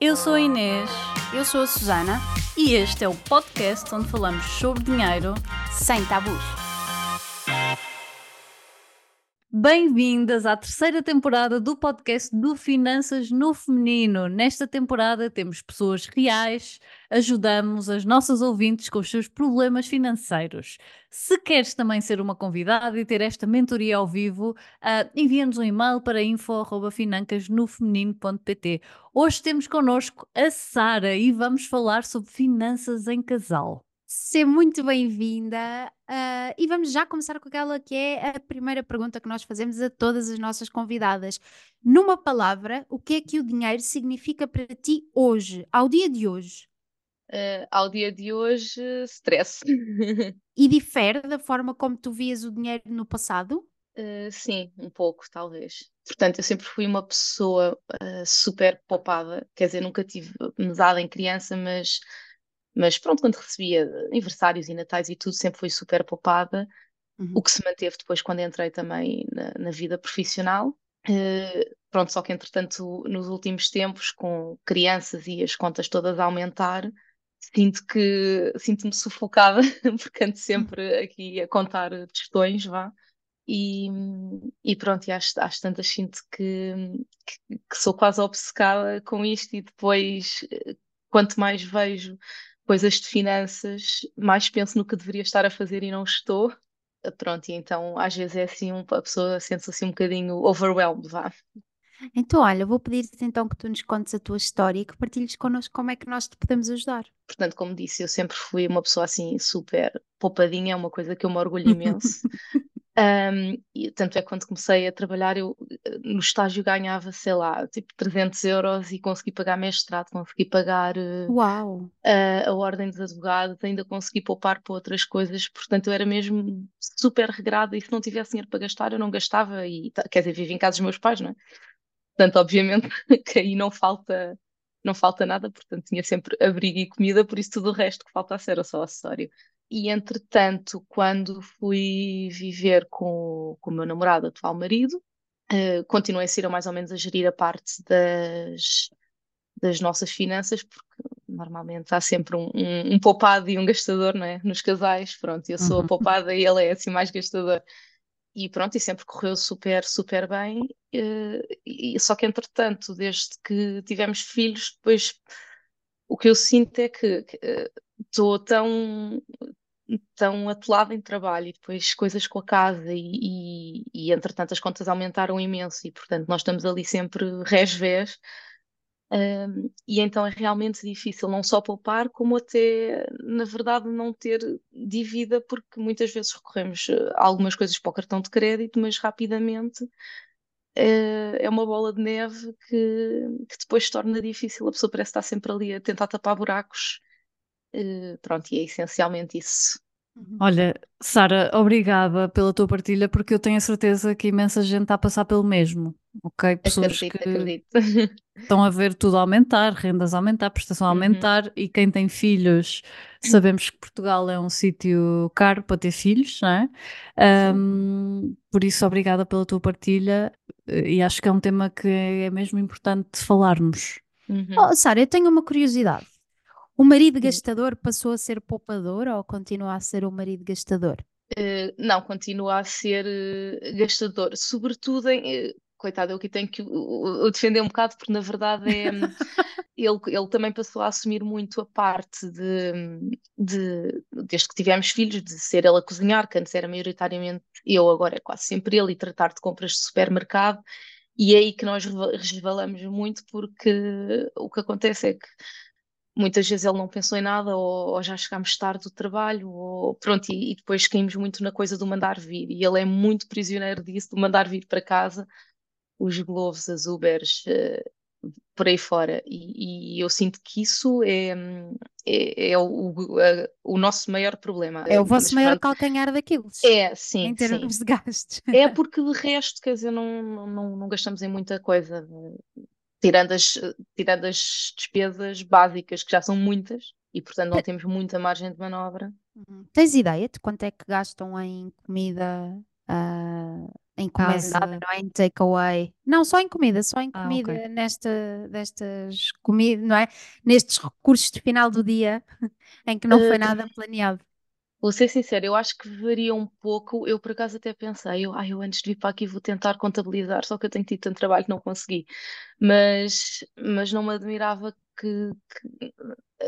Eu sou a Inês Eu sou a Susana, e este é o podcast onde falamos sobre dinheiro. sem tabus. Bem-vindas à terceira temporada do podcast do Finanças no Feminino. Nesta temporada temos pessoas reais, ajudamos as nossas ouvintes com os seus problemas financeiros. Se queres também ser uma convidada e ter esta mentoria ao vivo, ah, envia-nos um e-mail para info.financasnofeminino.pt. Hoje temos connosco a Sara e vamos falar sobre finanças em casal. Seja muito bem-vinda ah, e vamos já começar com aquela que é a primeira pergunta que nós fazemos a todas as nossas convidadas. Numa palavra, o que é que o dinheiro significa para ti hoje, ao dia de hoje? Eh, ao dia de hoje, stress. E difere da forma como tu vias o dinheiro no passado? Eh, sim, um pouco, talvez. Portanto, eu sempre fui uma pessoa super poupada, quer dizer, nunca tive mesada em criança, mas, mas pronto, quando recebia aniversários e natais e tudo, sempre fui super poupada, Uhum. o que se manteve depois quando entrei também na, na vida profissional. Eh, pronto, só que entretanto, nos últimos tempos, com crianças e as contas todas a aumentar, sinto que sinto-me sufocada, porque ando sempre aqui a contar tostões, vá. E, e pronto, e às, às tantas sinto que, que, que sou quase obcecada com isto, e depois, eh, quanto mais vejo coisas de finanças, mais penso no que deveria estar a fazer e não estou. Eh, Pronto, e então às vezes é assim, a pessoa sente-se assim um bocadinho overwhelmed, vá. Então, olha, vou pedir-te então que tu nos contes a tua história e que partilhes connosco como é que nós te podemos ajudar. Portanto, como disse, eu sempre fui uma pessoa assim super poupadinha, é uma coisa que eu me orgulho imenso. Um, e tanto é que quando comecei a trabalhar, eu no estágio ganhava, sei lá, tipo 300 euros e consegui pagar mestrado, consegui pagar Uau! a, a ordem dos advogados, ainda consegui poupar para outras coisas, portanto eu era mesmo super regrada e se não tivesse dinheiro para gastar, eu não gastava e, quer dizer, vivo em casa dos meus pais, não é? Portanto, obviamente que aí não falta, não falta nada, portanto tinha sempre abrigo e comida, por isso tudo o resto que faltasse era só acessório. E entretanto, quando fui viver com, com o meu namorado, atual marido, eh, continuei a ser mais ou menos a gerir a parte das, das nossas finanças, porque normalmente há sempre um, um, um poupado e um gastador, não é? Nos casais, pronto, eu sou a Uhum. poupada e ele é assim mais gastador. E pronto, e sempre correu super, super bem. eh, e, só que entretanto, desde que tivemos filhos, depois o que eu sinto é que estou tão, tão atolada em trabalho e depois coisas com a casa e, e, e entretanto as contas aumentaram imenso e portanto nós estamos ali sempre resvés um, e então é realmente difícil não só poupar, como até, na verdade, não ter dívida, porque muitas vezes recorremos eh, a algumas coisas para o cartão de crédito, mas rapidamente eh, é uma bola de neve que, que depois torna difícil. A pessoa parece estar sempre ali a tentar tapar buracos. Eh, pronto, e é essencialmente isso. Uhum. Olha, Sara, obrigada pela tua partilha, porque eu tenho a certeza que imensa gente está a passar pelo mesmo, ok? Pessoas Acredito, que acredito. estão a ver tudo aumentar, rendas aumentar, prestação a Uhum. aumentar, e quem tem filhos, sabemos que Portugal é um sítio caro para ter filhos, não é? Ahm, por isso, obrigada pela tua partilha, e acho que é um tema que é mesmo importante falarmos. Uhum. Oh, Sara, eu tenho uma curiosidade. O marido Hum. gastador passou a ser poupador ou continua a ser o marido gastador? Eh, não, continua a ser eh, gastador, sobretudo em. eh, coitado, eu aqui tenho que o, defender um bocado, porque na verdade é. ele, ele também passou a assumir muito a parte de, de. Desde que tivemos filhos, de ser ele a cozinhar, que antes era maioritariamente eu, agora é quase sempre ele, e tratar de compras de supermercado. E é aí que nós resvalamos muito, porque o que acontece é que muitas vezes ele não pensou em nada, ou, ou já chegámos tarde do trabalho, ou pronto, e, e depois caímos muito na coisa do mandar vir, e ele é muito prisioneiro disso, do mandar vir para casa os Globes, as Ubers, eh, por aí fora, e, e eu sinto que isso é, é, é o, a- o nosso maior problema. É o Mas vosso maior pronto, calcanhar daqueles, é, sim, em sim. termos de gastos. É porque de resto, quer dizer, não, não não gastamos em muita coisa, tirando as, tirando as despesas básicas, que já são muitas, e portanto não temos muita margem de manobra. Uhum. Tens ideia de quanto é que gastam em comida ah, em encomendada, Casa. não é? Em takeaway. Não, só em comida, só em Ah, comida, ok. nesta, destas comidas, não é? Nestes recursos de final do dia em que não foi Uh, nada planeado. Vou ser sincera, eu acho que varia um pouco. Eu, por acaso, até pensei, eu, ai, eu antes de vir para aqui vou tentar contabilizar, só que eu tenho tido tanto trabalho que não consegui. Mas, mas não me admirava que, que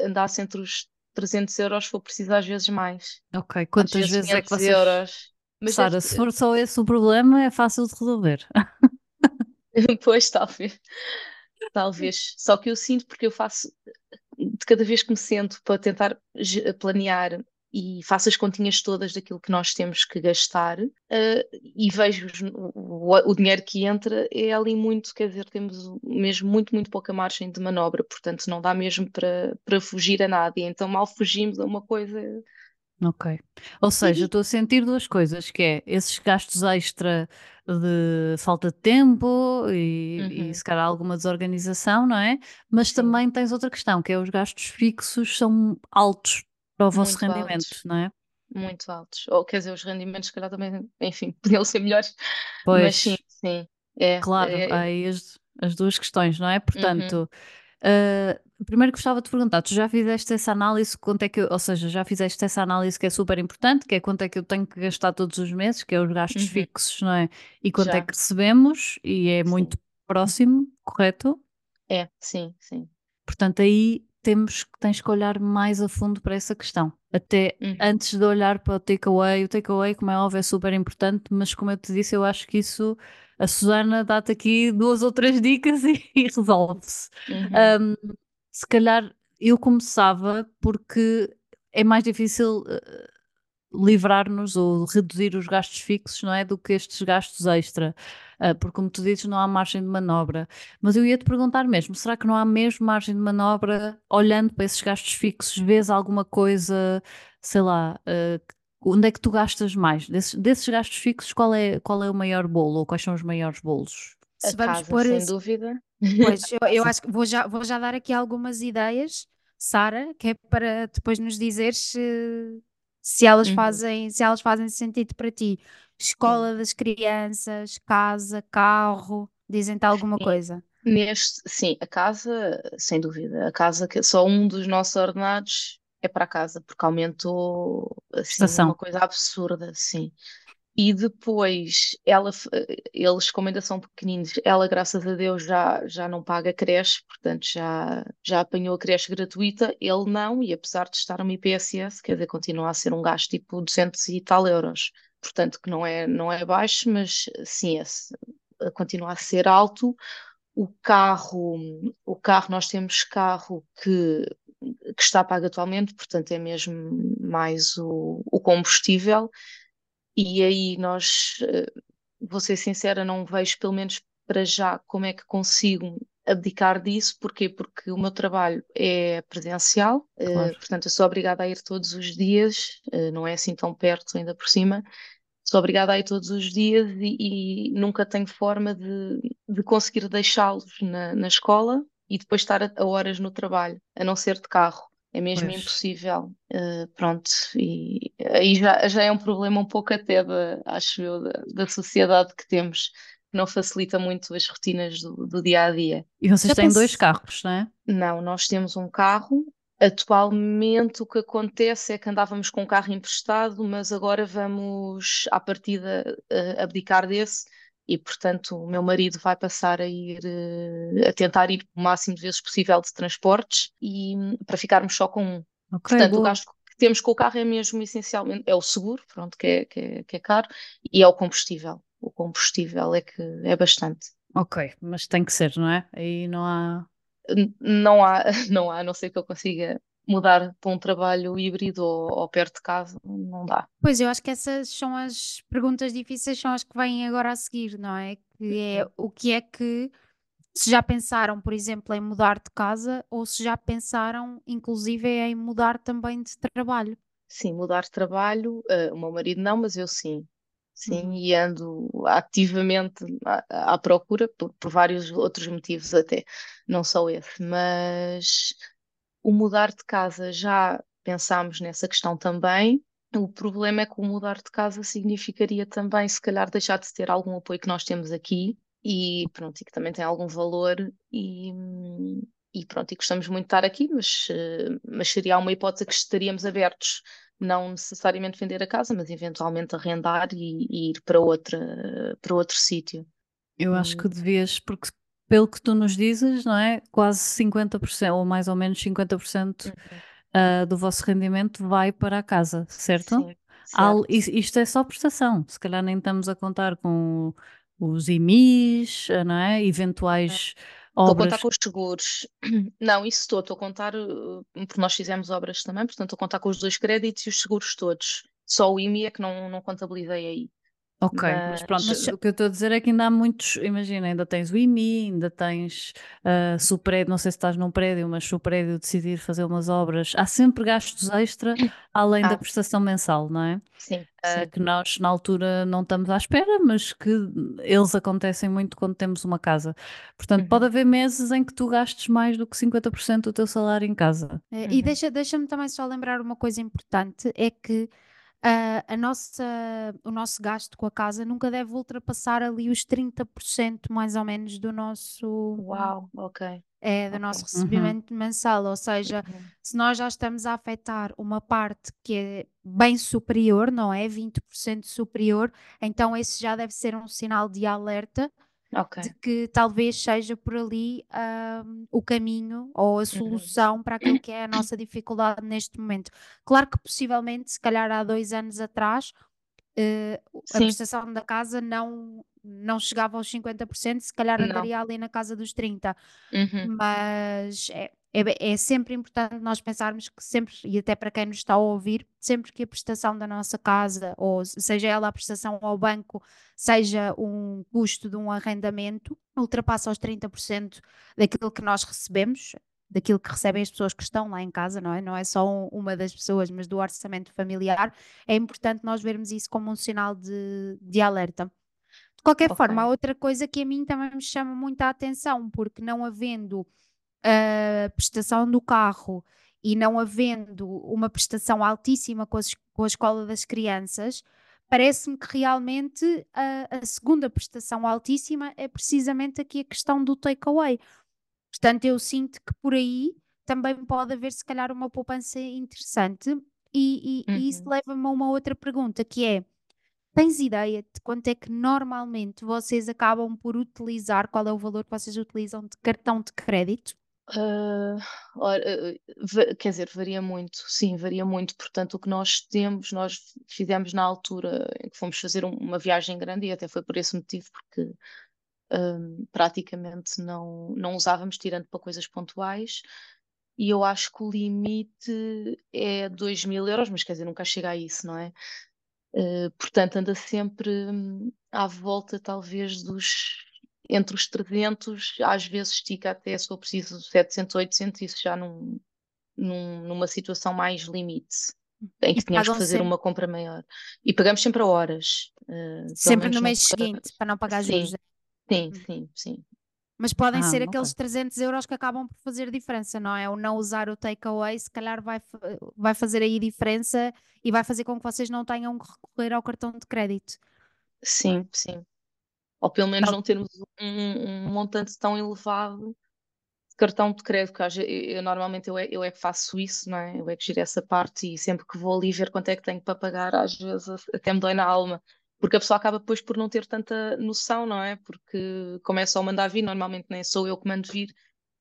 andasse entre os 300 euros, se for preciso, às vezes mais. Ok, quantas vezes vezes é que 500 vocês. euros. Mas Sara, deve se for só esse o problema, é fácil de resolver. Pois, talvez. Talvez. Só que eu sinto porque eu faço, de cada vez que me sento para tentar planear e faço as continhas todas daquilo que nós temos que gastar, eh, e vejo os- o, o- dinheiro que entra, é ali muito, quer dizer, temos mesmo muito, muito pouca margem de manobra, portanto não dá mesmo para, para fugir a nada. E então mal fugimos a uma coisa. Ok. Ou seja, E, estou a sentir duas coisas, que é esses gastos extra de falta de tempo e, e Uhum, se calhar alguma desorganização, não é? Mas sim, também tens outra questão, que é os gastos fixos são altos para o vosso muito rendimento, altos, não é? muito altos. Ou quer dizer, os rendimentos, se calhar também, enfim, podiam ser melhores, mas sim, Pois, sim. É, claro, há é, aí as, as duas questões, não é? uhum. Portanto, ah, primeiro gostava de perguntar, tu já fizeste essa análise, quanto é que eu, ou seja, já fizeste essa análise que é super importante, que é quanto é que eu tenho que gastar todos os meses, que é os gastos Uhum, fixos, não é? E quanto é já, que recebemos, e é sim. muito próximo, correto? É, sim, sim. Portanto, aí temos, tens que olhar mais a fundo para essa questão. Até Uhum, antes de olhar para o takeaway, o takeaway, como é óbvio, é super importante, mas como eu te disse, eu acho que isso, a Susana dá-te aqui duas ou três dicas e, e resolve-se. uhum, Um, se calhar eu começava porque é mais difícil eh, livrar-nos ou reduzir os gastos fixos, não é? Do que estes gastos extra. Ah, porque, como tu dizes, não há margem de manobra. Mas eu ia te perguntar mesmo: será que não há mesmo margem de manobra olhando para esses gastos fixos? Vês alguma coisa, sei lá, ah, onde é que tu gastas mais? Desses, desses gastos fixos, qual é, qual é o maior bolo ou quais são os maiores bolos? A Se vamos casa, pôr, sem esse- dúvida. pois, eu, eu acho que vou já, vou já dar aqui algumas ideias, Sara, que é para depois nos dizeres se, se elas Uhum, fazem, se elas fazem sentido para ti. sim. Escola das crianças, casa, carro, dizem-te alguma E coisa? Neste, sim, a casa, sem dúvida. A casa que só um dos nossos ordenados é para a casa, porque aumentou assim uma Prestação, coisa absurda, sim. E depois, ela, eles, como ainda são pequeninos, ela, graças a Deus, já, já não paga creche, portanto, já, já apanhou a creche gratuita. Ele não, e apesar de estar no IPSS, quer dizer, continua a ser um gasto tipo 200 e tal euros. Portanto, que não é, não é baixo, mas sim, esse, continua a ser alto. O carro, o carro, nós temos carro que, que está pago atualmente, portanto, é mesmo mais o, o combustível. E aí nós, eh, vou ser sincera, não vejo, pelo menos para já, como é que consigo abdicar disso. Porquê? Porque o meu trabalho é presencial, eh, claro. portanto eu sou obrigada a ir todos os dias, eh, não é assim tão perto ainda por cima. Sou obrigada a ir todos os dias e, e nunca tenho forma de, de conseguir deixá-los na, na escola e depois estar a, a horas no trabalho, a não ser de carro. É mesmo Pois. impossível. Uh, pronto, e aí já, já é um problema um pouco até, da, acho eu, da, da sociedade que temos, que não facilita muito as rotinas do, do dia a dia. E vocês Já têm dois carros, não é? Não, nós temos um carro. Atualmente o que acontece é que andávamos com um carro emprestado, mas agora vamos, à partida, eh, abdicar desse e, portanto, o meu marido vai passar a ir, eh, a tentar ir o máximo de vezes possível de transportes e hum, para ficarmos só com um. Ok, Portanto, o boa. gasto que temos com o carro é mesmo essencialmente, é o seguro, pronto, que é, que é, que é caro, e é o combustível. O combustível é que é bastante. Ok, mas tem que ser, não é? Aí não há. Não há, não há, a não ser que eu consiga mudar para um trabalho híbrido ou, ou perto de casa, não dá. Pois, eu acho que essas são as perguntas difíceis, são as que vêm agora a seguir, não é? Que é o que é que, se já pensaram, por exemplo, em mudar de casa ou se já pensaram, inclusive, em mudar também de trabalho. Sim, mudar de trabalho, eh, o meu marido não, mas eu sim. Sim, Uhum. e ando ativamente à, à procura por, por vários outros motivos até, não só esse, mas o mudar de casa já pensámos nessa questão também, O problema é que o mudar de casa significaria também, se calhar, deixar de ter algum apoio que nós temos aqui e pronto, e que também tem algum valor e, e pronto, e gostamos muito de estar aqui, mas, mas seria uma hipótese que estaríamos abertos, não necessariamente vender a casa, mas eventualmente arrendar e, e ir para outra, para outro sítio. Eu acho que devias, porque pelo que tu nos dizes, não é? Quase 50%, ou mais ou menos 50% Uhum. ah, do vosso rendimento vai para a casa, certo? Sim, certo. is- isto é só prestação, se calhar nem estamos a contar com os IMIs, ah, não é? Eventuais Estou a obras. contar com os seguros. Não, isso estou, estou a contar, porque nós fizemos obras também, portanto estou a contar com os dois créditos e os seguros todos. Só o IMI é que não, não contabilizei aí. Ok, mas Mas pronto, Mas- o que eu estou a dizer é que ainda há muitos, imagina, ainda tens o IMI, ainda tens, ah, se o prédio, não sei se estás num prédio, mas se o prédio decidir fazer umas obras, há sempre gastos extra além da Ah. prestação mensal, não é? sim, Ah, sim. que nós na altura não estamos à espera, mas que eles acontecem muito quando temos uma casa. Portanto, pode Uhum. haver meses em que tu gastes mais do que 50% do teu salário em casa. E Uhum. deixa, deixa-me também só lembrar uma coisa importante: é que ah, a nossa, o nosso gasto com a casa nunca deve ultrapassar ali os 30% mais ou menos do nosso, Uau, ok. é, do ok. nosso Uhum. recebimento mensal. Ou seja, Uhum. se nós já estamos a afetar uma parte que é bem superior, não é? 20% superior, então esse já deve ser um sinal de alerta Ok. de que talvez seja por ali ahm, o caminho ou a solução para aquilo que é a nossa dificuldade neste momento. Claro que possivelmente, se calhar há dois anos atrás, eh, a prestação da casa não, não chegava aos 50%, se calhar Não. andaria ali na casa dos 30%. Uhum. Mas é, é, é sempre importante nós pensarmos que sempre, e até para quem nos está a ouvir, sempre que a prestação da nossa casa, ou seja ela a prestação ao banco, seja um custo de um arrendamento, ultrapassa os 30% daquilo que nós recebemos, daquilo que recebem as pessoas que estão lá em casa, não é? Não é só um- uma das pessoas, mas do orçamento familiar, é importante nós vermos isso como um sinal de, de alerta. De qualquer Ok. forma, há outra coisa que a mim também me chama muita atenção, porque não havendo a prestação do carro e não havendo uma prestação altíssima com, as- com a escola das crianças, parece-me que realmente a, a segunda prestação altíssima é precisamente aqui a questão do takeaway. Portanto, eu sinto que por aí também pode haver, se calhar, uma poupança interessante. E, e- e isso Uhum. leva-me a uma outra pergunta, que é: tens ideia de quanto é que normalmente vocês acabam por utilizar, qual é o valor que vocês utilizam de cartão de crédito? Ah, ah, va- quer dizer, varia muito, sim, varia muito. Portanto, o que nós temos, nós fizemos na altura em que fomos fazer um- uma viagem grande e até foi por esse motivo, porque hum, praticamente não, não usávamos, tirando para coisas pontuais. E eu acho que o limite é 2 mil euros, mas quer dizer, nunca chega a isso, não é? Uh, portanto, anda sempre hum, à volta, talvez, dos entre os 300, às vezes estica até, se for preciso, 700, 800, isso já num, num- numa situação mais limite, em que E tínhamos que fazer sempre, uma compra maior. E pagamos sempre a horas, uh, sempre no mês seguinte, para não pagar juros. Sim, sim, Hum. sim, sim. Mas podem Ah, ser ok. aqueles 300 euros que acabam por fazer diferença, não é? O não usar o takeaway, se calhar vai, vai fazer aí diferença e vai fazer com que vocês não tenham que recorrer ao cartão de crédito. é? Sim, sim. Ou pelo menos não termos um, um montante tão elevado de cartão de crédito, que às ve- eu, eu- normalmente eu é, eu é que faço isso, não é? Eu é que giro essa parte e sempre que vou ali ver quanto é que tenho para pagar, às vezes até me dói na alma. Porque a pessoa acaba depois por não ter tanta noção, não é? Porque como é só mandar vir, normalmente nem sou eu que mando vir,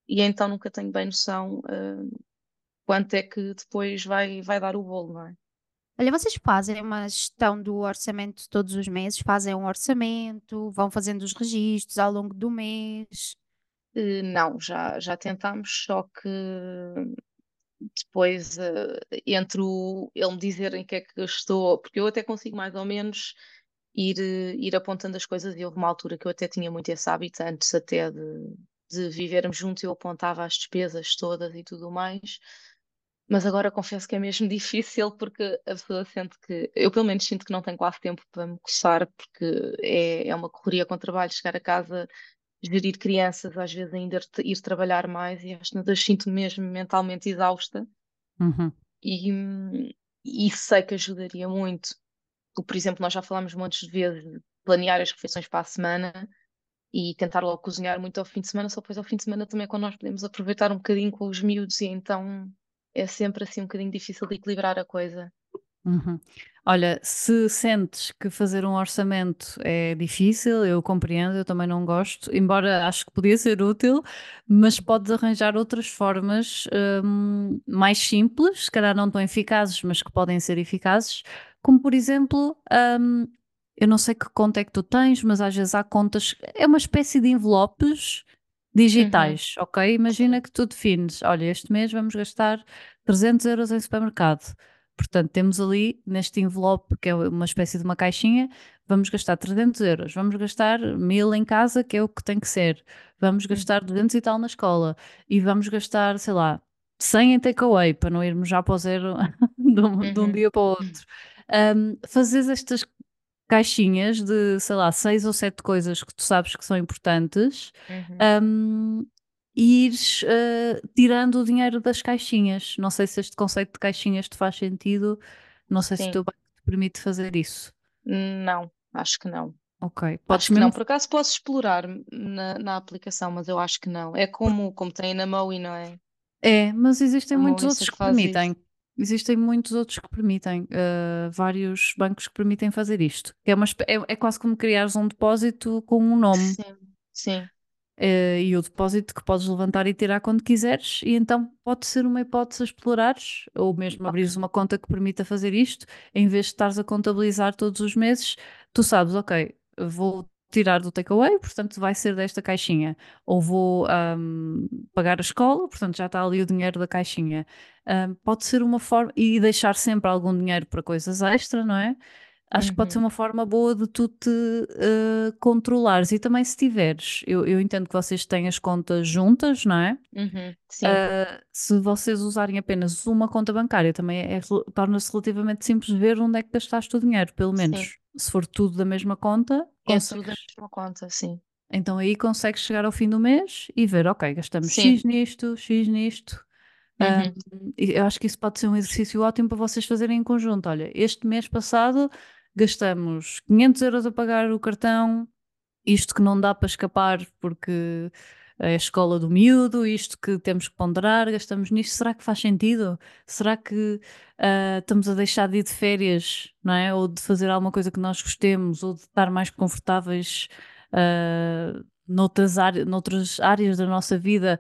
e então nunca tenho bem noção, ah, quanto é que depois vai, vai dar o bolo, não é? Olha, vocês fazem uma gestão do orçamento todos os meses, fazem um orçamento, vão fazendo os registros ao longo do mês. Eh, Não, já, já tentámos, só que depois, eh, entre o, ele me dizer em que é que estou, porque eu até consigo mais ou menos ir, eh, ir apontando as coisas, e houve uma altura que eu até tinha muito esse hábito, antes até de, de vivermos juntos, eu apontava as despesas todas e tudo mais, mas agora confesso que é mesmo difícil, porque a pessoa sente que, eu pelo menos sinto que não tenho quase tempo para me coçar, porque é, é uma correria com trabalho, chegar a casa gerir crianças, às vezes ainda ir, trabalhar mais e às vezes sinto-me mesmo mentalmente exausta Uhum. e, e sei que ajudaria muito. Por exemplo, nós já falámos montes de vezes de planear as refeições para a semana e tentar logo cozinhar muito ao fim de semana, só depois ao fim de semana também é quando nós podemos aproveitar um bocadinho com os miúdos e então é sempre assim um bocadinho difícil de equilibrar a coisa. Uhum. Olha, se sentes que fazer um orçamento é difícil, eu compreendo, eu também não gosto, embora acho que podia ser útil, mas podes arranjar outras formas hum, mais simples, se calhar não tão eficazes, mas que podem ser eficazes, como por exemplo, hum, eu não sei que conta é que tu tens, mas às vezes há contas, é uma espécie de envelopes Uhum, digitais, ok? Imagina que tu defines, olha, este mês vamos gastar 300 euros em supermercado. Portanto, temos ali neste envelope, que é uma espécie de uma caixinha, vamos gastar 300 euros, vamos gastar 1000 em casa, que é o que tem que ser, vamos Uhum, gastar 200 e tal na escola, e vamos gastar, sei lá, 100 em takeaway, para não irmos já para o zero de um, de um uhum, dia para o outro. Um, fazes estas caixinhas de, sei lá, seis ou sete coisas que tu sabes que são importantes uhum. um, e ires uh, tirando o dinheiro das caixinhas. Não sei se este conceito de caixinhas te faz sentido, não sei se o Sim, teu banco te permite fazer isso. não, acho que não. Ok, podes Acho que não. mesmo. Por acaso posso explorar na, na aplicação, mas eu acho que não. É como, como tem na Maui, não é? É, mas existem A muitos outros que faz isso. Existem muitos outros que permitem, uh, vários bancos que permitem fazer isto. É, uma, é, é quase como criares um depósito com um nome. Sim, sim. eh, e o depósito que podes levantar e tirar quando quiseres, e então pode ser uma hipótese a explorares, ou mesmo abrires uma conta que permita fazer isto, em vez de estares a contabilizar todos os meses, tu sabes, ok, vou tirar do takeaway, portanto vai ser desta caixinha, ou vou ahm, pagar a escola, portanto já está ali o dinheiro da caixinha. Ahm, pode ser uma forma, e deixar sempre algum dinheiro para coisas extra, não é? Acho que pode ser Uhum, uma forma boa de tu te eh, controlares. E também se tiveres, eu, eu entendo que vocês têm as contas juntas, não é? uhum, sim, Ah, se vocês usarem apenas uma conta bancária, também é, rel- torna-se relativamente simples ver onde é que gastaste o dinheiro, pelo sim. Se for tudo da mesma conta, É tudo da mesma conta, sim. Então aí consegues chegar ao fim do mês e ver, ok, gastamos Sim. X nisto, X nisto. Uhum, Um, eu acho que isso pode ser um exercício ótimo para vocês fazerem em conjunto. Olha, este mês passado gastamos 500 euros a pagar o cartão, isto que não dá para escapar porque a escola do miúdo, isto que temos que ponderar, gastamos nisto. Será que faz sentido? Será que ah, estamos a deixar de ir de férias, não é? Ou de fazer alguma coisa que nós gostemos, ou de estar mais confortáveis ah, noutras, áreas, noutras áreas da nossa vida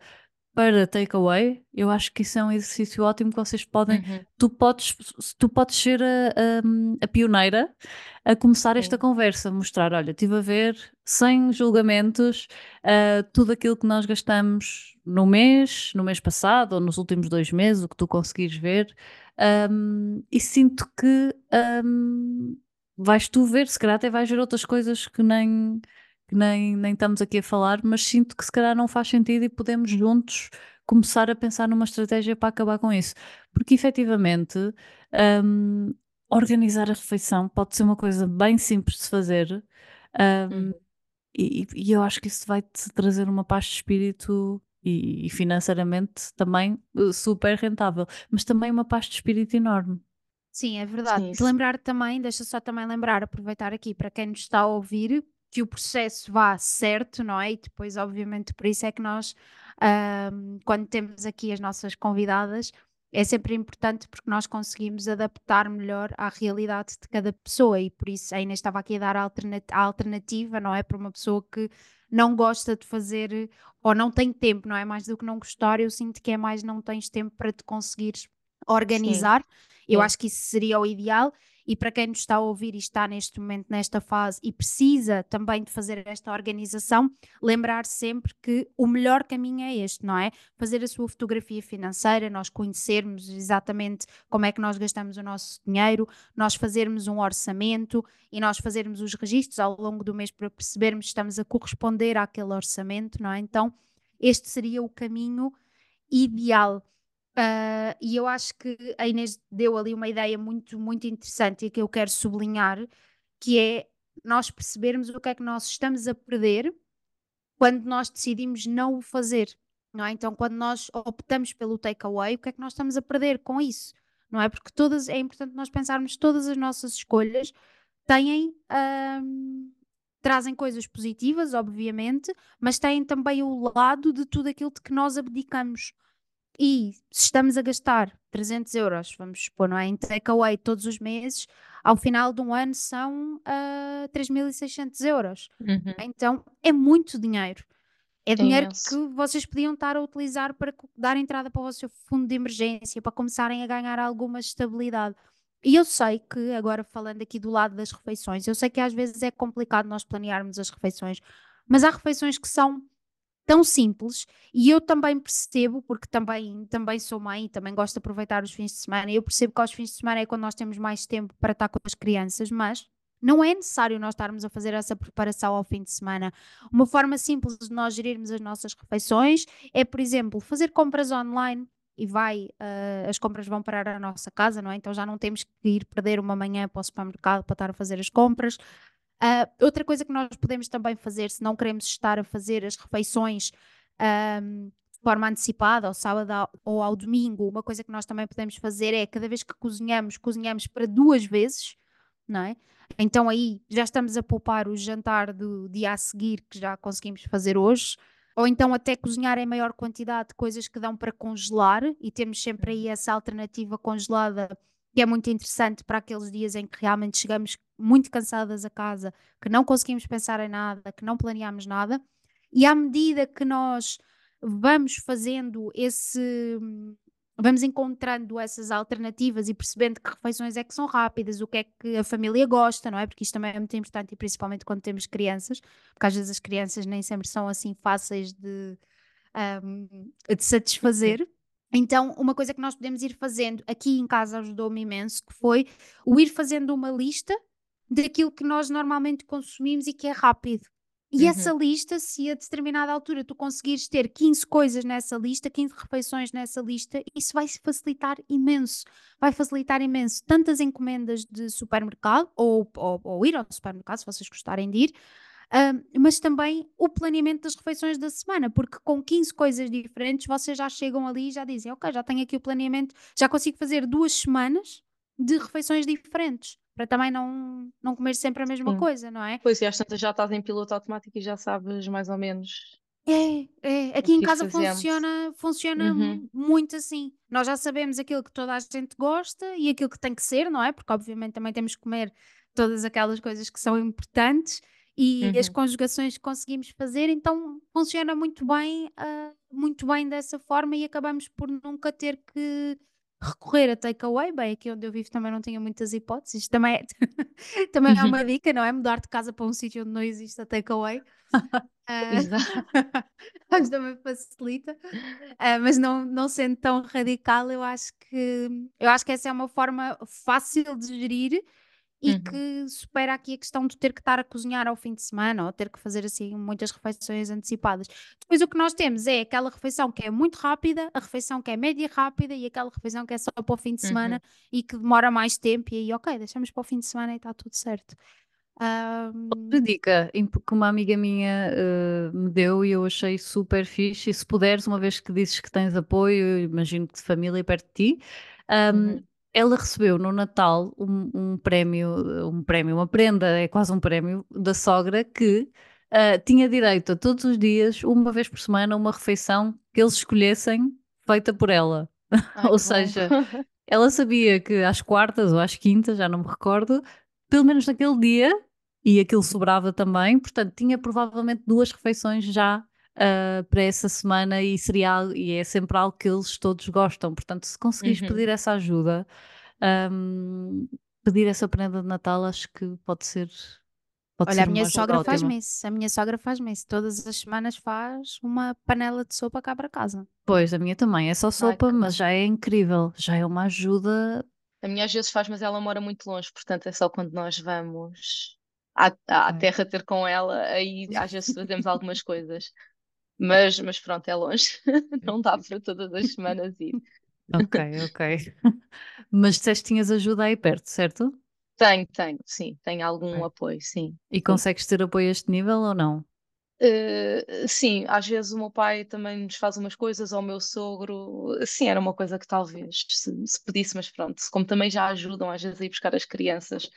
para takeaway, eu acho que isso é um exercício ótimo que vocês podem. uhum, Tu podes, tu podes ser a, a- a pioneira a começar esta conversa, mostrar: olha, estive a ver, sem julgamentos, ah, tudo aquilo que nós gastamos no mês, no mês passado ou nos últimos dois meses, o que tu conseguires ver, ahm, e sinto que ahm, vais tu ver, se calhar até vais ver outras coisas que nem que nem, nem estamos aqui a falar, mas sinto que se calhar não faz sentido e podemos juntos começar a pensar numa estratégia para acabar com isso. Porque efetivamente, hum, organizar a refeição pode ser uma coisa bem simples de se fazer, hum, Uhum, e, e eu acho que isso vai-te trazer uma paz de espírito e, e financeiramente também eh, super rentável, mas também uma paz de espírito enorme. Sim, é verdade. sim, De sim. lembrar também, deixa só também lembrar, aproveitar aqui para quem nos está a ouvir, que o processo vá certo, não é? E depois, obviamente, por isso é que nós, ahm, quando temos aqui as nossas convidadas, é sempre importante porque nós conseguimos adaptar melhor à realidade de cada pessoa e por isso a Inês estava aqui a dar a, alterna- a alternativa, não é? Para uma pessoa que não gosta de fazer ou não tem tempo, não é? Mais do que não gostar, eu sinto que é mais não tens tempo para te conseguires organizar. Eu sim. acho que isso seria o ideal. E para quem nos está a ouvir e está neste momento nesta fase e precisa também de fazer esta organização, lembrar sempre que o melhor caminho é este, não é? Fazer a sua fotografia financeira, nós conhecermos exatamente como é que nós gastamos o nosso dinheiro, nós fazermos um orçamento e nós fazermos os registros ao longo do mês para percebermos se estamos a corresponder àquele orçamento, não é? Então, este seria o caminho ideal. Ah, e eu acho que a Inês deu ali uma ideia muito, muito interessante e que eu quero sublinhar, que é nós percebermos o que é que nós estamos a perder quando nós decidimos não o fazer, não é? Então, quando nós optamos pelo takeaway, o que é que nós estamos a perder com isso? não é? Porque todas, é importante nós pensarmos todas as nossas escolhas têm. trazem coisas positivas, obviamente, mas têm também o lado de tudo aquilo de que nós abdicamos. E se estamos a gastar 300 euros, vamos supor, não é? Em takeaway todos os meses, ao final de um ano são uh, 3.600 euros. Uhum. Então é muito dinheiro. É dinheiro que vocês podiam estar a utilizar para dar entrada para o seu fundo de emergência, para começarem a ganhar alguma estabilidade. E eu sei que, agora falando aqui do lado das refeições, eu sei que às vezes é complicado nós planearmos as refeições, mas há refeições que são tão simples e eu também percebo, porque também, também sou mãe e também gosto de aproveitar os fins de semana, eu percebo que aos fins de semana é quando nós temos mais tempo para estar com as crianças, mas não é necessário nós estarmos a fazer essa preparação ao fim de semana. Uma forma simples de nós gerirmos as nossas refeições é, por exemplo, fazer compras online e vai, ah, as compras vão parar à nossa casa, não é? Então já não temos que ir perder uma manhã para o supermercado para estar a fazer as compras. Ah, outra coisa que nós podemos também fazer, se não queremos estar a fazer as refeições ahm, de forma antecipada, ao sábado ao- ou ao domingo, uma coisa que nós também podemos fazer é cada vez que cozinhamos, cozinhamos para duas vezes, não é? Então aí já estamos a poupar o jantar do dia a seguir que já conseguimos fazer hoje. Ou então até cozinhar em maior quantidade de coisas que dão para congelar e temos sempre aí essa alternativa congelada que é muito interessante para aqueles dias em que realmente chegamos muito cansadas a casa, que não conseguimos pensar em nada, que não planeamos nada. E à medida que nós vamos fazendo esse. Vamos encontrando essas alternativas e percebendo que refeições é que são rápidas, o que é que a família gosta, não é? Porque isto também é muito importante e principalmente quando temos crianças, porque às vezes as crianças nem sempre são assim fáceis de, ahm, de satisfazer. Então, uma coisa que nós podemos ir fazendo aqui em casa ajudou-me imenso, que foi o ir fazendo uma lista daquilo que nós normalmente consumimos e que é rápido. E Uhum. essa lista, se a determinada altura tu conseguires ter 15 coisas nessa lista, 15 refeições nessa lista, isso vai facilitar imenso. Vai facilitar imenso tantas encomendas de supermercado, ou, ou, ou ir ao supermercado, se vocês gostarem de ir, Ahm, mas também o planeamento das refeições da semana, porque com 15 coisas diferentes vocês já chegam ali e já dizem, ok, já tenho aqui o planeamento, já consigo fazer duas semanas de refeições diferentes, para também não, não comer sempre a mesma Sim. coisa, não é? Pois, e às tantas já estás em piloto automático e já sabes mais ou menos. É, é. Aqui em que casa fazemos. funciona, funciona Uhum. mu- muito assim. Nós já sabemos aquilo que toda a gente gosta e aquilo que tem que ser, não é? Porque obviamente também temos que comer todas aquelas coisas que são importantes e as Uhum. conjugações que conseguimos fazer, então funciona muito bem, ah, muito bem dessa forma e acabamos por nunca ter que recorrer a takeaway. Bem, aqui onde eu vivo também não tinha muitas hipóteses. Também é, também é Uhum. uma dica, não é? Mudar de casa para um sítio onde não existe a takeaway. Ah, Exato. mas também facilita. Ah, mas não, não sendo tão radical, eu acho que eu acho que essa é uma forma fácil de gerir e Uhum. que supera aqui a questão de ter que estar a cozinhar ao fim de semana ou ter que fazer assim muitas refeições antecipadas. Depois o que nós temos é aquela refeição que é muito rápida, a refeição que é média rápida e aquela refeição que é só para o fim de semana Uhum. e que demora mais tempo e aí ok, deixamos para o fim de semana e está tudo certo. Ahm, Outra dica que uma amiga minha eh, me deu e eu achei super fixe, e se puderes, uma vez que dizes que tens apoio, imagino que de família perto de ti, ahm, Uhum. Ela recebeu no Natal um, um prémio, um prémio, uma prenda, é quase um prémio, da sogra que ah, tinha direito a todos os dias, uma vez por semana, uma refeição que eles escolhessem feita por ela. Ai, Ou bom. seja, ela sabia que às quartas ou às quintas, já não me recordo, pelo menos naquele dia, e aquilo sobrava também, portanto, tinha provavelmente duas refeições já ah, para essa semana e seria e é sempre algo que eles todos gostam. Portanto, se conseguires Uhum. pedir essa ajuda, ahm, pedir essa prenda de Natal, acho que pode ser, pode Olha, ser a minha sogra ótima. faz-me isso. A minha sogra faz-me isso. Todas as semanas faz uma panela de sopa cá para casa. Pois, a minha também é só sopa, mas já é incrível, já é uma ajuda. A minha às vezes faz, mas ela mora muito longe, portanto é só quando nós vamos à, à terra ter com ela, aí às vezes fazemos algumas coisas. Mas, mas pronto, é longe. Não dá para todas as semanas ir. Ok, ok. Mas disseste que tinhas ajuda aí perto, certo? Tenho, tenho, sim, tenho algum Ok. apoio, sim. E consegues ter apoio a este nível ou não? Uh, sim, às vezes o meu pai também nos faz umas coisas, ou o meu sogro, sim, era uma coisa que talvez se, se pedisse, mas pronto, como também já ajudam às vezes a ir buscar as crianças.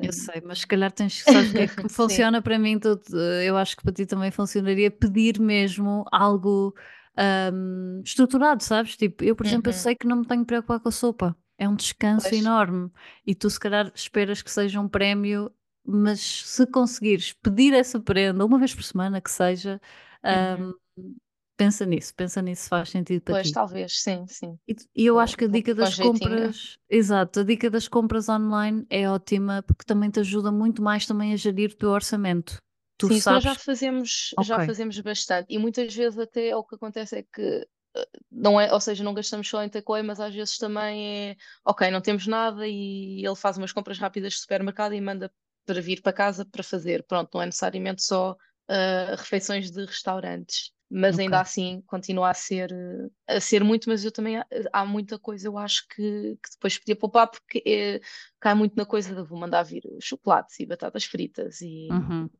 Eu sei, mas se calhar tens que saber o que é que funciona para mim, tudo, eu acho que para ti também funcionaria pedir mesmo algo hum, estruturado, sabes? Tipo, eu, por exemplo, eu Uhum. sei que não me tenho que preocupar com a sopa, é um descanso Pois. enorme e tu, se calhar, esperas que seja um prémio, mas se conseguires pedir essa prenda uma vez por semana, que seja, Uhum. hum, pensa nisso, pensa nisso faz sentido para Pois, ti. talvez, sim, sim. E, e eu acho que a dica das compras, exato, a dica das compras online é ótima porque também te ajuda muito mais também a gerir o teu orçamento. Tu Sim, isso nós já sabes, fazemos, já ok, fazemos bastante. E muitas vezes até o que acontece é que eh, não é, ou seja, não gastamos só em takeaway, mas às vezes também é, ok, não temos nada e ele faz umas compras rápidas de supermercado e manda para vir para casa para fazer. Pronto, não é necessariamente só eh, refeições de restaurantes, mas ok. ainda assim continua a ser, eh, a ser muito, mas eu também há, muita coisa eu acho que, que depois podia poupar porque eh, cai muito na coisa de vou mandar vir chocolates e batatas fritas e Uhum.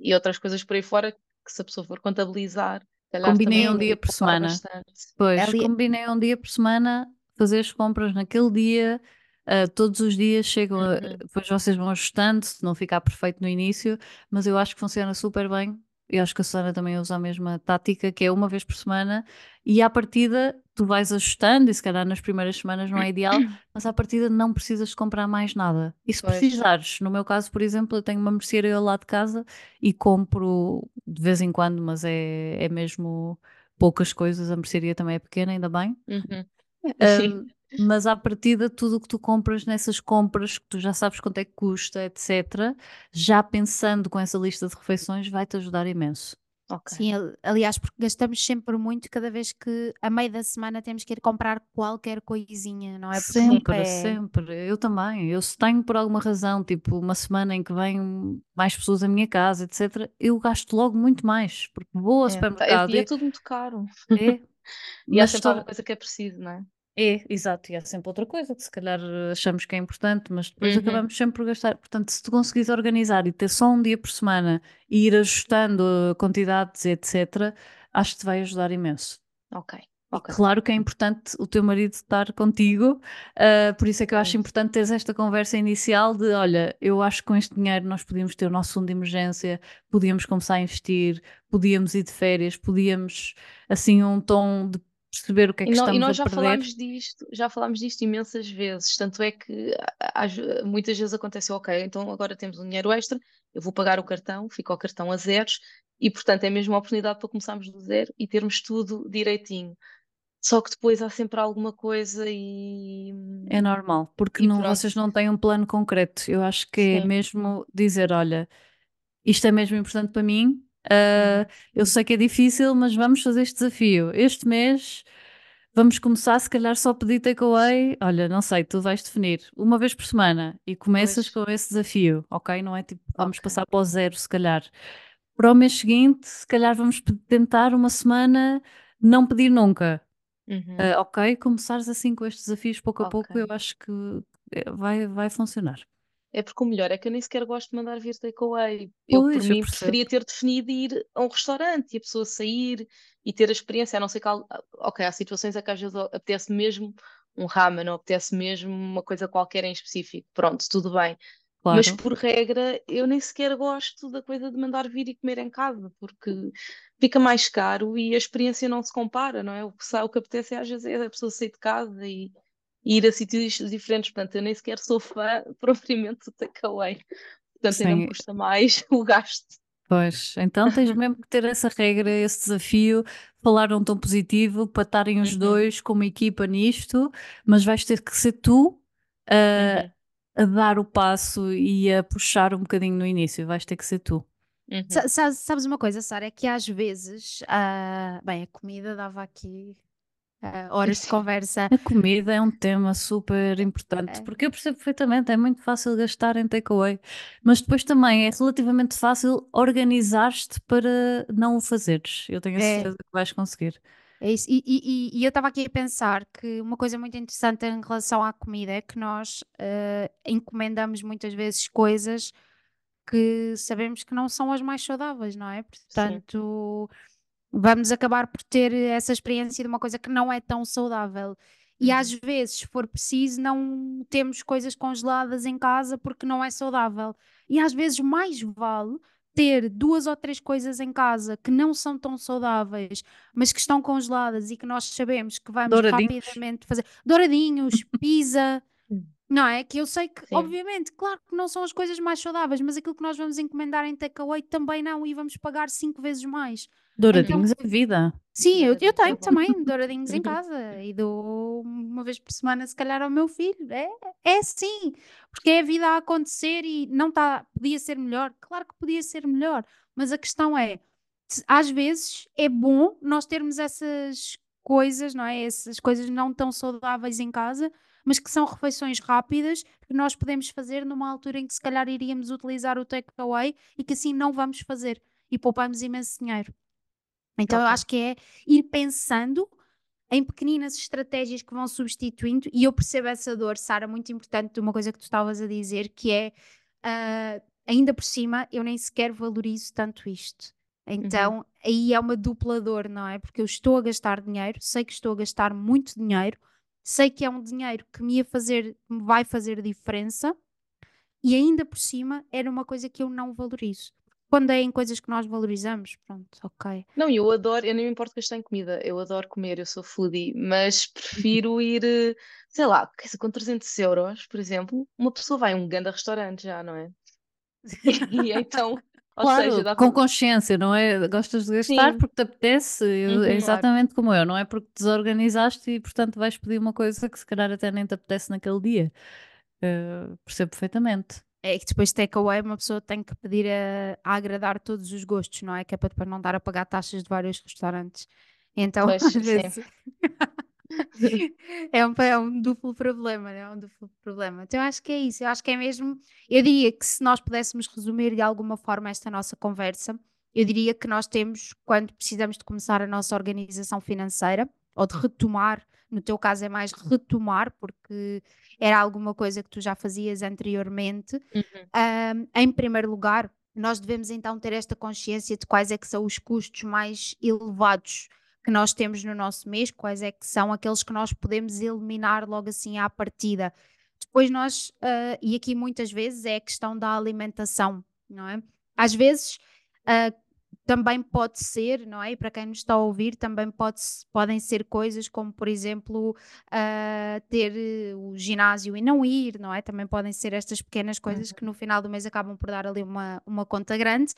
e outras coisas por aí fora que se a pessoa for contabilizar, calhar Combinei um É, dia por semana. bastante. Pois, ali, combinei um dia por semana, fazer as compras naquele dia, ah, todos os dias chegam a, Uhum. depois vocês vão ajustando, se não ficar perfeito no início, mas eu acho que funciona super bem. Eu acho que a Susana também usa a mesma tática, que é uma vez por semana, e à partida tu vais ajustando, e se calhar nas primeiras semanas não é ideal, mas à partida não precisas de comprar mais nada. E se Pois. precisares, no meu caso, por exemplo, eu tenho uma mercearia lado de casa e compro de vez em quando, mas é, é mesmo poucas coisas, a mercearia também é pequena, ainda bem. Uhum. Um, mas à partida, tudo o que tu compras nessas compras, que tu já sabes quanto é que custa, etc., já pensando com essa lista de refeições, vai-te ajudar imenso. Ok. sim, ali- aliás, porque gastamos sempre muito cada vez que a meio da semana temos que ir comprar qualquer coisinha, não é? Porque Sempre, é. sempre. Eu também. Eu se tenho por alguma razão, tipo uma semana em que vêm mais pessoas à minha casa, etc., eu gasto logo muito mais, porque vou ao É, tá- é, supermercado e é tudo muito caro. é, E há sempre alguma coisa que é preciso, não é? É, exato, e há sempre outra coisa que se calhar eh, achamos que é importante, mas depois Uhum. acabamos sempre por gastar. Portanto, se tu conseguires organizar e ter só um dia por semana e ir ajustando eh, quantidades, etc., acho que te vai ajudar imenso. Ok, E ok. claro que é importante o teu marido estar contigo, ah, por isso é que eu acho importante teres esta conversa inicial de, olha, eu acho que com este dinheiro nós podíamos ter o nosso fundo de emergência, podíamos começar a investir, podíamos ir de férias, podíamos, assim, um tom de perceber o que é E, que e estamos nós a já perder. falámos disto, já falámos disto imensas vezes, tanto é que às- muitas vezes acontece, ok, então agora temos um dinheiro extra, eu vou pagar o cartão, fica o cartão a zeros, e portanto é mesmo a oportunidade para começarmos do zero e termos tudo direitinho. Só que depois há sempre alguma coisa e, É normal, porque e não, vocês não têm um plano concreto. Eu acho que é sim. mesmo dizer: olha, isto é mesmo importante para mim. Uhum. eu sei que é difícil, mas vamos fazer este desafio. Este mês vamos começar, se calhar, só a pedir takeaway. Olha, não sei, tu vais definir uma vez por semana e começas Pois, com esse desafio, ok? Não é tipo, vamos ok. passar para o zero, se calhar. Para o mês seguinte, se calhar, vamos tentar uma semana não pedir nunca. Uhum. Ah, ok, começares assim com estes desafios pouco a pouco, eu acho que eh, vai, vai funcionar. É porque o melhor é que eu nem sequer gosto de mandar vir takeaway. Eu, por mim, preferia ter definido ir a um restaurante e a pessoa sair e ter a experiência, a não ser que. Ok, há situações em que às vezes apetece mesmo um ramen ou apetece mesmo uma coisa qualquer em específico. Pronto, tudo bem. Mas Claro, por regra, eu nem sequer gosto da coisa de mandar vir e comer em casa, porque fica mais caro e a experiência não se compara, não é? O que, o que apetece é, às vezes é a pessoa sair de casa e ir a sítios diferentes. Portanto, eu nem sequer sou fã propriamente do takeaway. Portanto, ainda me sim, custa mais o gasto. pois. Então tens mesmo que ter essa regra, esse desafio, falar um tom positivo para estarem os Uhum, dois como equipa nisto, mas vais ter que ser tu a, uhum, a dar o passo e a puxar um bocadinho no início, vais ter que ser tu. uhum. Sa- sa- Sabes uma coisa, Sara? É que às vezes, ah, bem, a comida dava aqui ah, horas de Sim. conversa. A comida é um tema super importante, É, porque eu percebo perfeitamente, é muito fácil gastar em takeaway, mas depois também é relativamente fácil organizar-te para não o fazeres. Eu tenho a é, certeza que vais conseguir. é isso. E, e- e- eu estava aqui a pensar que uma coisa muito interessante em relação à comida é que nós ah, encomendamos muitas vezes coisas porque sabemos que não são as mais saudáveis, não é? Portanto, vamos acabar por ter essa experiência de uma coisa que não é tão saudável. E às Uhum. vezes, se for preciso, não temos coisas congeladas em casa porque não é saudável. E às vezes mais vale ter duas ou três coisas em casa que não são tão saudáveis, mas que estão congeladas e que nós sabemos que vamos Douradinhos. rapidamente fazer. Douradinhos, pizza. Não é? Que eu sei que, Sim. obviamente, claro que não são as coisas mais saudáveis, mas aquilo que nós vamos encomendar em takeaway também não e vamos pagar cinco vezes mais. Douradinhos é vida. Sim, eu, eu tenho também douradinhos em casa e dou uma vez por semana, se calhar, ao meu filho. É, é sim, porque é a vida a acontecer e não está, podia ser melhor. Claro que podia ser melhor, mas a questão é, às vezes é bom nós termos essas coisas, não é? Essas coisas não tão saudáveis em casa, mas que são refeições rápidas que nós podemos fazer numa altura em que se calhar iríamos utilizar o takeaway e que assim não vamos fazer e poupamos imenso dinheiro. Então eu Ok. acho que é ir pensando em pequeninas estratégias que vão substituindo, e eu percebo essa dor, Sara, muito importante de uma coisa que tu estavas a dizer, que é ah, ainda por cima eu nem sequer valorizo tanto isto. Então aí é uma dupla dor, não é? Porque eu estou a gastar dinheiro, sei que estou a gastar muito dinheiro, sei que é um dinheiro que me ia fazer, que me vai fazer diferença, e ainda por cima era uma coisa que eu não valorizo. Quando é em coisas que nós valorizamos, pronto, ok. Não, eu adoro, eu nem me importo gastar em comida, eu adoro comer, eu sou foodie, mas prefiro ir, sei lá, com 300 euros, por exemplo, uma pessoa vai a um grande restaurante já, não é? E então, ou Claro, seja, com consciência, não é? Gostas de gastar Sim, porque te apetece, eu- Uhum. é exatamente como eu, não é porque desorganizaste e portanto vais pedir uma coisa que se calhar até nem te apetece naquele dia. Eh, percebo perfeitamente. É que depois takeaway uma pessoa tem que pedir a, a agradar todos os gostos, não é? Que é para depois não dar a pagar taxas de vários restaurantes. Então, Pois, às vezes é um, é um duplo problema, né? É um duplo problema. Então, acho que é isso. Eu acho que é mesmo. Eu diria que se nós pudéssemos resumir de alguma forma esta nossa conversa, eu diria que nós temos, quando precisamos de começar a nossa organização financeira, ou de retomar, no teu caso é mais retomar, porque era alguma coisa que tu já fazias anteriormente. Uhum. Ahm, em primeiro lugar, nós devemos então ter esta consciência de quais é que são os custos mais elevados que nós temos no nosso mês, quais é que são aqueles que nós podemos eliminar logo assim à partida. Depois nós, ah, e aqui muitas vezes é a questão da alimentação, não é? Às vezes ah, também pode ser, não é? E para quem nos está a ouvir, também pode, podem ser coisas como, por exemplo, ah, ter eh, o ginásio e não ir, não é? Também podem ser estas pequenas coisas que no final do mês acabam por dar ali uma, uma conta grande.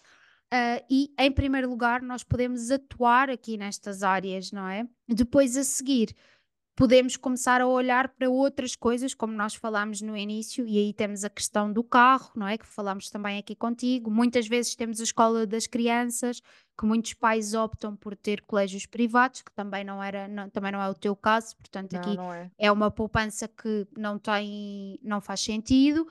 Ah, e, em primeiro lugar, nós podemos atuar aqui nestas áreas, não é? Depois a seguir, podemos começar a olhar para outras coisas, como nós falámos no início, e aí temos a questão do carro, não é? Que falámos também aqui contigo. Muitas vezes temos a escola das crianças, que muitos pais optam por ter colégios privados, que também não, era, não- também não é o teu caso, portanto, Não, aqui não é. é uma poupança que não tem, não faz sentido.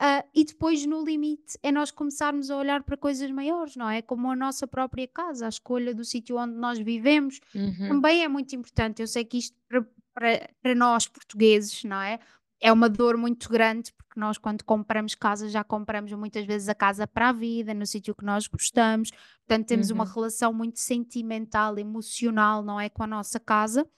Ah, e depois, no limite, é nós começarmos a olhar para coisas maiores, não é? Como a nossa própria casa, a escolha do sítio onde nós vivemos, Uhum. também é muito importante. Eu sei que isto para, para, para nós portugueses, não é? É uma dor muito grande, porque nós, quando compramos casa, já compramos muitas vezes a casa para a vida, no sítio que nós gostamos. Portanto, temos uma Uhum. relação muito sentimental, emocional, não é? Com a nossa casa.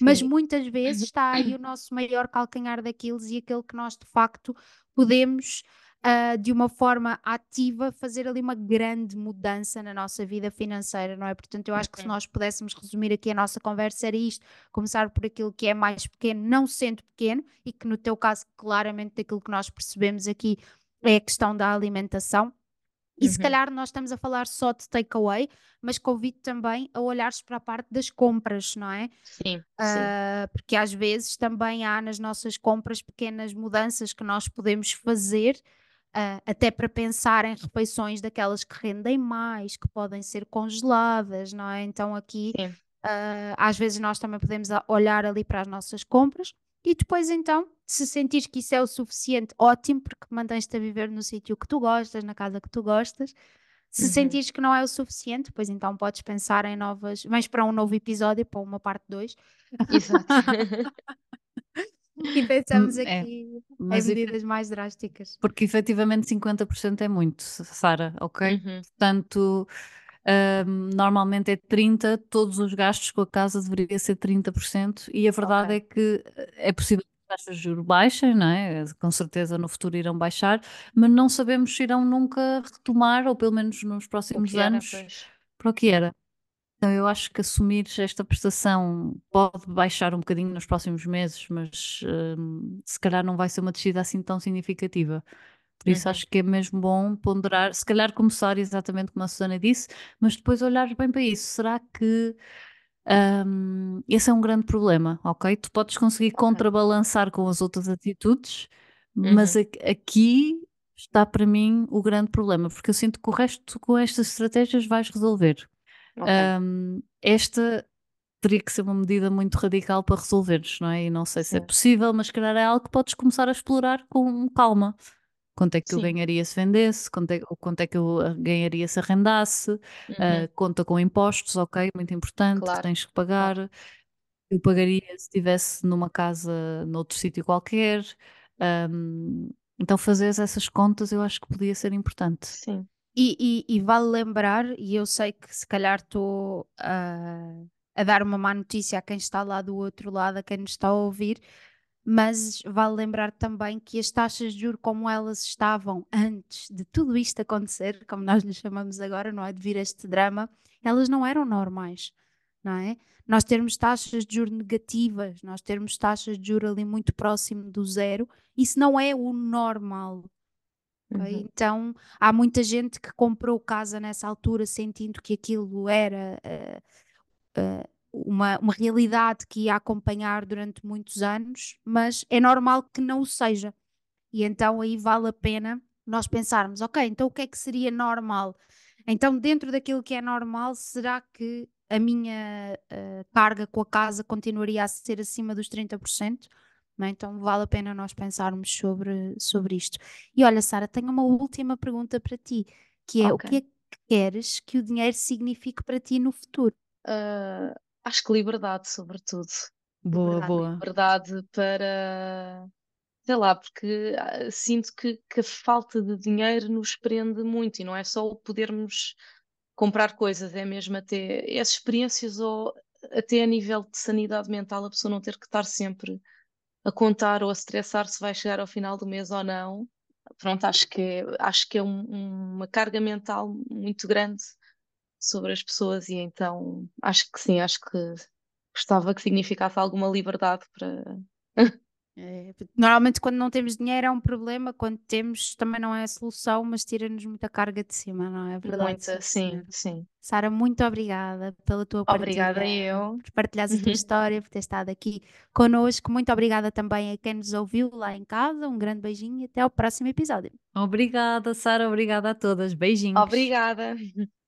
Mas muitas vezes está aí o nosso maior calcanhar daqueles e aquele que nós de facto podemos, ah, de uma forma ativa, fazer ali uma grande mudança na nossa vida financeira, não é? Portanto, eu acho que se nós pudéssemos resumir aqui a nossa conversa, era isto: começar por aquilo que é mais pequeno, não sendo pequeno, e que no teu caso, claramente, daquilo que nós percebemos aqui é a questão da alimentação. E se Uhum. calhar nós estamos a falar só de takeaway, mas convido também a olhares para a parte das compras, não é? Sim, sim. Ah, porque às vezes também há nas nossas compras pequenas mudanças que nós podemos fazer, ah, até para pensar em refeições daquelas que rendem mais, que podem ser congeladas, não é? Então aqui Sim. ah, às vezes nós também podemos olhar ali para as nossas compras e depois então, se sentires que isso é o suficiente, ótimo, porque mantens-te a viver no sítio que tu gostas, na casa que tu gostas. Se Uhum. sentires que não é o suficiente, pois então podes pensar em novas, mas para um novo episódio, para uma parte 2. Exato. E pensamos Hum, é, aqui em mas efe- medidas mais drásticas. porque efetivamente 50% é muito, Sara, ok? Uhum. Portanto, normalmente é 30%, todos os gastos com a casa deveria ser 30%, e a verdade Ok. é que eh, é possível que as taxas de juros baixem, não é? Com certeza no futuro irão baixar, mas não sabemos se irão nunca retomar, ou pelo menos nos próximos era, anos, pois. para o que era. Então eu acho que assumir esta prestação pode baixar um bocadinho nos próximos meses, mas se calhar não vai ser uma descida assim tão significativa. Por isso Uhum. acho que é mesmo bom ponderar, se calhar começar exatamente como a Susana disse, mas depois olhar bem para isso. Será que hum, esse é um grande problema, ok? Tu podes conseguir Ok. contrabalançar com as outras atitudes, mas Uhum. a- aqui está para mim o grande problema, porque eu sinto que o resto com estas estratégias vais resolver. Ok. Um, esta teria que ser uma medida muito radical para resolveres, não é? E não sei se é Sim. possível, mas se calhar é algo que podes começar a explorar com calma. Quanto é que eu Sim. ganharia se vendesse? Quanto é, quanto é que eu ah, ganharia se arrendasse? Ah, Uhum. conta com impostos, ok, muito importante, que Claro. tens que Claro. pagar. Eu pagaria se estivesse numa casa noutro sítio qualquer. Um, então fazeres essas contas eu acho que podia ser importante. Sim. E, e- e vale lembrar, e eu sei que se calhar estou a, a dar uma má notícia a quem está lá do outro lado, a quem nos está a ouvir, mas vale lembrar também que as taxas de juros como elas estavam antes de tudo isto acontecer, como nós lhe chamamos agora, não é? De vir este drama, elas não eram normais, não é? Nós termos taxas de juros negativas, nós termos taxas de juros ali muito próximo do zero, isso não é o normal. Uhum. Então há muita gente que comprou casa nessa altura sentindo que aquilo era eh, eh, uma, uma realidade que ia acompanhar durante muitos anos, mas é normal que não o seja. E então aí vale a pena nós pensarmos, ok, então o que é que seria normal? Então, dentro daquilo que é normal, será que a minha eh, carga com a casa continuaria a ser acima dos 30%? Não é? Então vale a pena nós pensarmos sobre, sobre isto. E olha, Sara, tenho uma última pergunta para ti, que é o Ok. que é que queres que o dinheiro signifique para ti no futuro? Ah, acho que liberdade, sobretudo. Boa, Liberdade. boa. Liberdade para, sei lá, porque ah, sinto que, que a falta de dinheiro nos prende muito e não é só o podermos comprar coisas, é mesmo até as experiências ou até a nível de sanidade mental, a pessoa não ter que estar sempre a contar ou a estressar se vai chegar ao final do mês ou não. Pronto, acho que é, acho que é um- uma carga mental muito grande sobre as pessoas e então acho que sim, acho que gostava que significasse alguma liberdade para. É, normalmente quando não temos dinheiro é um problema, quando temos também não é a solução, mas tira-nos muita carga de cima, não é verdade? Muita, sim, sim. Sara, muito obrigada pela tua Obrigada partilha, eu. por partilhares a tua história, por ter estado aqui connosco. Muito obrigada também a quem nos ouviu lá em casa. Um grande beijinho e até ao próximo episódio. Obrigada, Sara, obrigada a todas. Beijinhos. Obrigada.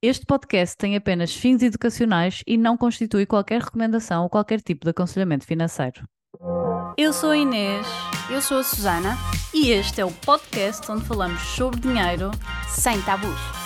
Este podcast tem apenas fins educacionais e não constitui qualquer recomendação ou qualquer tipo de aconselhamento financeiro. Eu sou a Inês Eu sou a Susana, e este é o podcast onde falamos sobre dinheiro sem tabus.